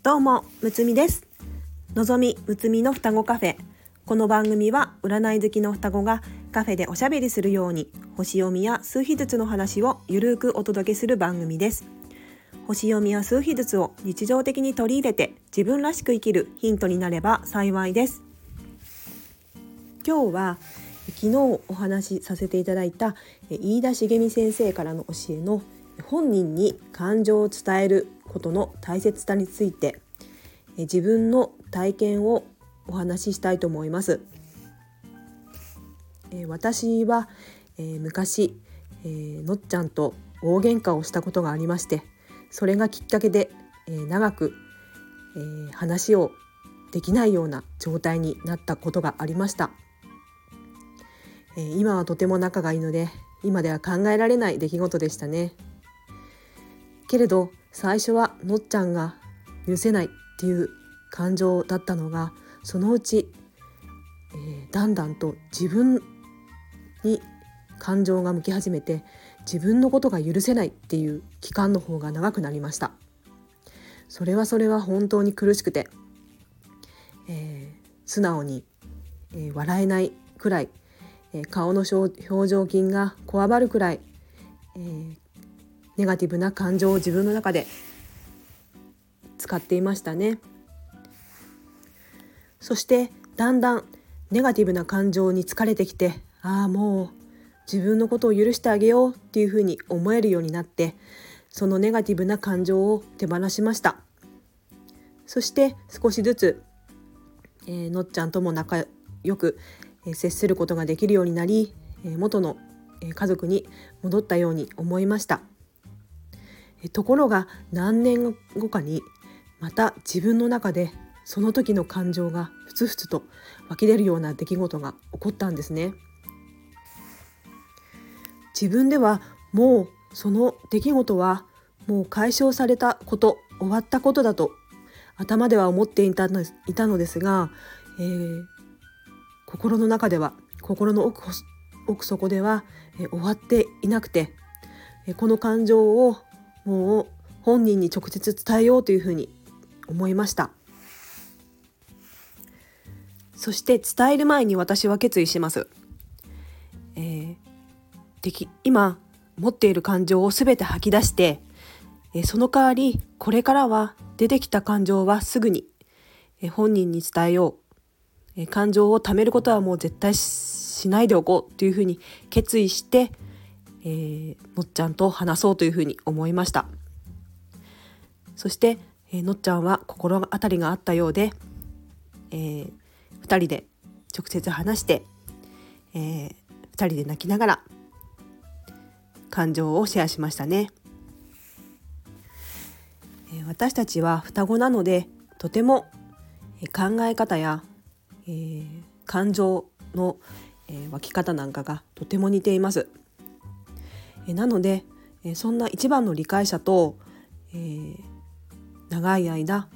どうもむつみです。のぞみむつみの双子カフェ。この番組は占い好きの双子がカフェでおしゃべりするように星読みや数秘術の話をゆるくお届けする番組です。星読みや数秘術を日常的に取り入れて自分らしく生きるヒントになれば幸いです。今日は昨日お話しさせていただいた飯田茂美先生からの教えの本人に感情を伝えることの大切さについて自分の体験をお話ししたいと思います。私は昔のっちゃんと大喧嘩をしたことがありましてそれがきっかけで長く話をできないような状態になったことがありました。今はとても仲がいいので今では考えられない出来事でしたね。けれど最初はのっちゃんが許せないっていう感情だったのがそのうち、えー、だんだんと自分に感情が向き始めて自分のことが許せないっていう期間の方が長くなりました。それはそれは本当に苦しくて、えー、素直に、えー、笑えないくらい、え顔の表情筋がこわばるくらい、えネガティブな感情を自分の中で使っていましたねそしてだんだんネガティブな感情に疲れてきてああもう自分のことを許してあげようっていうふうに思えるようになってそのネガティブな感情を手放しましたそして少しずつ、えー、のっちゃんとも仲良く接することができるようになり元の家族に戻ったように思いました。ところが何年後かにまた自分の中でその時の感情がふつふつと湧き出るような出来事が起こったんですね。自分ではもうその出来事はもう解消されたこと終わったことだと頭では思っていたのいたのですが、えー、心の中では心の奥奥底では、えー、終わっていなくて、えー、この感情をもう本人に直接伝えようというふうに思いました。そして伝える前に私は決意します、えー、敵今持っている感情を全て吐き出して、えー、その代わりこれからは出てきた感情はすぐに、えー、本人に伝えよう、えー、感情を貯めることはもう絶対しないでおこうというふうに決意してえー、のっちゃんと話そうというふうに思いましたそして、えー、のっちゃんは心当たりがあったようで、えー、2人で直接話して、えー、2人で泣きながら感情をシェアしましたね、えー、私たちは双子なのでとても考え方や、えー、感情の、えー、湧き方なんかがとても似ています。えなので、えそんな一番の理解者と、えー、長い間、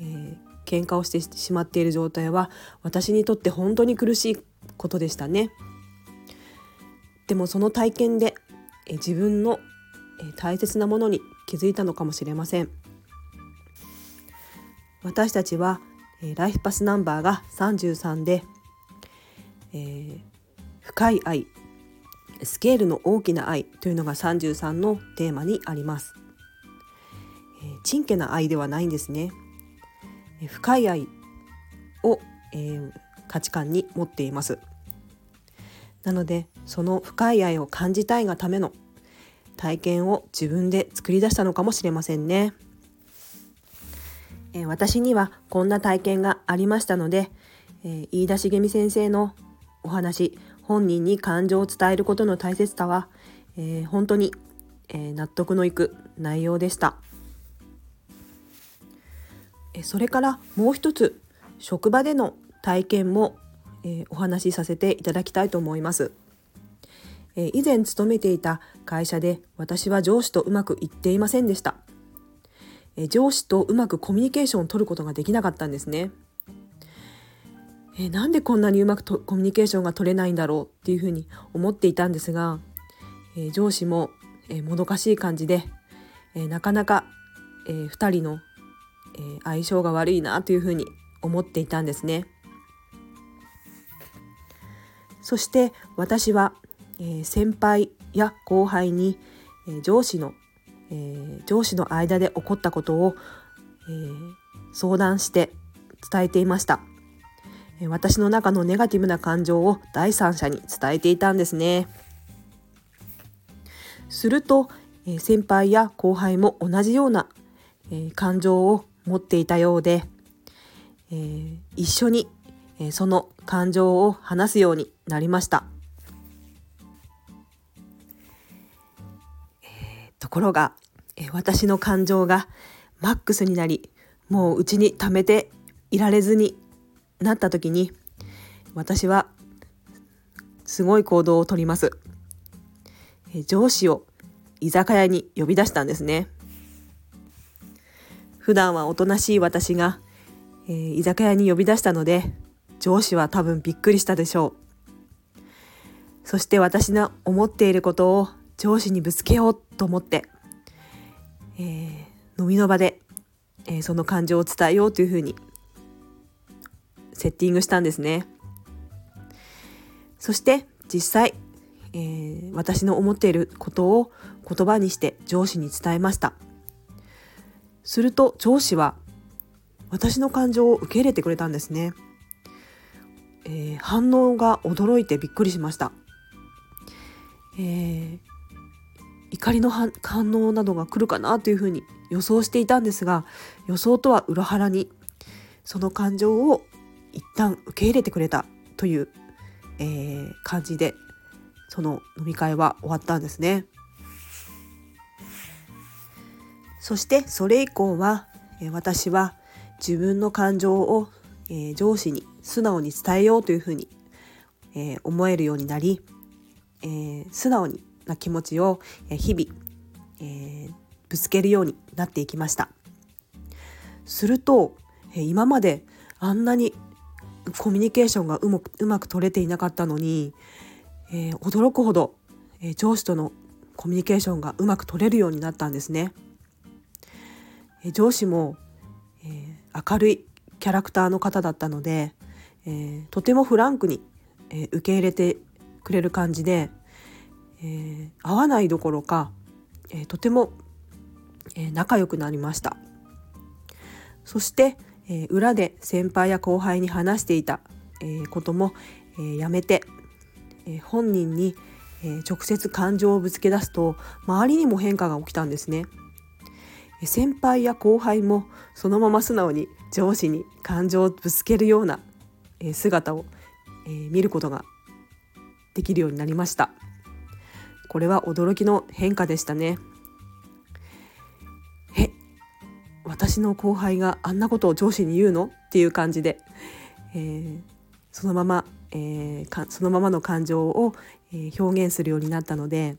えー、喧嘩をしてしまっている状態は私にとって本当に苦しいことでしたね。でもその体験で、え自分の、え大切なものに気づいたのかもしれません。私たちは、えライフパスナンバーが33で、えー、深い愛スケールの大きな愛というのが33のテーマにあります。えー、ちんけな愛ではないんですね。深い愛を、えー、価値観に持っています。なのでその深い愛を感じたいがための体験を自分で作り出したのかもしれませんね。えー、私にはこんな体験がありましたので、えー、飯田茂美先生のお話本人に感情を伝えることの大切さは、えー、本当に、えー、納得のいく内容でした。えそれからもう一つ職場での体験も、えー、お話しさせていただきたいと思います。え以前勤めていた会社で私は上司とうまくいっていませんでした。え上司とうまくコミュニケーションを取ることができなかったんですね。えー、なんでこんなにうまくとコミュニケーションが取れないんだろうっていうふうに思っていたんですが、えー、上司も、えー、もどかしい感じで、えなかなか、え2人のえー、相性が悪いなというふうに思っていたんですね。そして私は、えー、先輩や後輩に、えー、上司の、えー、上司の間で起こったことを、えー、相談して伝えていました、私の中のネガティブな感情を第三者に伝えていたんですね。すると、先輩や後輩も同じような、感情を持っていたようで、一緒に、その感情を話すようになりました、ところが、私の感情がマックスになりもううちに溜めていられずになった時に私はすごい行動をとります、上司を居酒屋に呼び出したんですね。普段はおとなしい私が、えー、居酒屋に呼び出したので上司は多分びっくりしたでしょう。そして私の思っていることを上司にぶつけようと思って、えー、飲みの場で、えー、その感情を伝えようというふうにセッティングしたんですね。そして実際、えー、私の思っていることを言葉にして上司に伝えました。すると上司は私の感情を受け入れてくれたんですね、えー、反応が驚いてびっくりしました、えー、怒りの反応などが来るかなというふうに予想していたんですが予想とは裏腹にその感情を一旦受け入れてくれたという、えー、感じでその飲み会は終わったんですね。そしてそれ以降は、え私は自分の感情を、え上司に素直に伝えようというふうに、え思えるようになり、え素直にな気持ちを日々、えぶつけるようになっていきましたすると、え今まであんなにコミュニケーションがうまくうまく取れていなかったのに、えー、驚くほど、えー、上司とのコミュニケーションがうまく取れるようになったんですね。上司も、えー、明るいキャラクターの方だったので、えー、とてもフランクに、えー、受け入れてくれる感じで、えー、会わないどころか、えー、とても、えー、仲良くなりましたそして、えー、裏で先輩や後輩に話していた、えー、ことも、えー、やめて、え、本人に、え、直接感情をぶつけ出すと周りにも変化が起きたんですね。先輩や後輩もそのまま素直に上司に感情をぶつけるような姿を見ることができるようになりましたこれは驚きの変化でしたね私の後輩があんなことを上司に言うの？っていう感じで、えー、そのまま、えー、そのままの感情を、え表現するようになったので、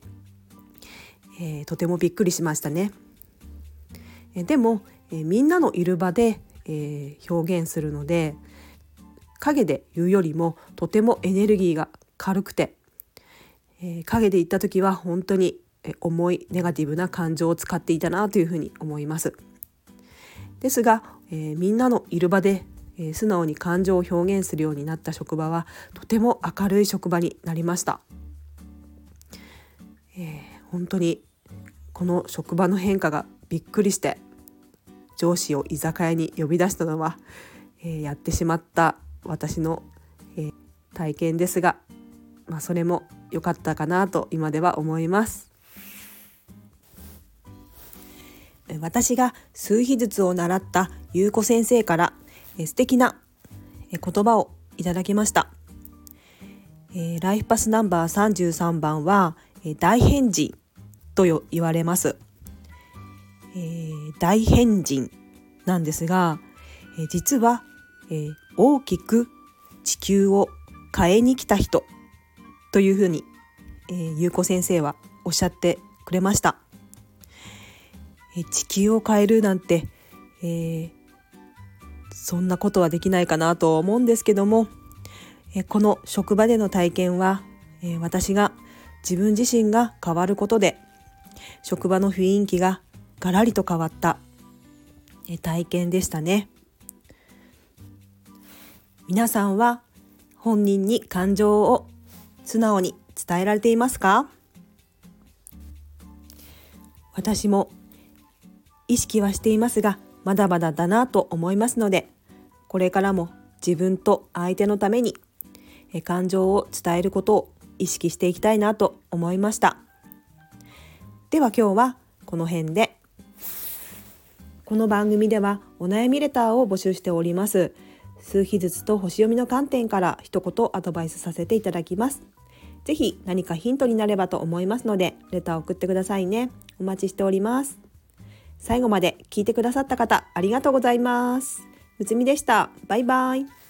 え、とてもびっくりしましたね。でも、えみんなのいる場で、え表現するので影で言うよりもとてもエネルギーが軽くて、え影で言った時は本当に重いネガティブな感情を使っていたなというふうに思います。ですが、えみんなのいる場で、え素直に感情を表現するようになった職場はとても明るい職場になりました。えー、本当にこの職場の変化がびっくりして上司を居酒屋に呼び出したのは、えー、やってしまった私の、えー、体験ですが、まあ、それも良かったかなと今では思います。私が数秘術を習った優子先生から素敵な言葉をいただきました。ライフパスナンバー33番は大変人と言われます。え、大変人なんですが、実は、大きく地球を変えに来た人というふうに、優子先生はおっしゃってくれました。え、地球を変えるなんて、えー、そんなことはできないかなと思うんですけども、え、この職場での体験は、え、私が自分自身が変わることで職場の雰囲気がガラリと変わったえ体験でしたね。皆さんは本人に感情を素直に伝えられていますか？私も意識はしていますがまだまだだなと思いますのでこれからも自分と相手のために感情を伝えることを意識していきたいなと思いました。では今日はこの辺で。この番組ではお悩みレターを募集しております。数日ずつと星読みの観点から一言アドバイスさせていただきます。ぜひ何かヒントになればと思いますのでレターを送ってくださいね。お待ちしております。最後まで聞いてくださった方ありがとうございます。むつみでした。バイバイ。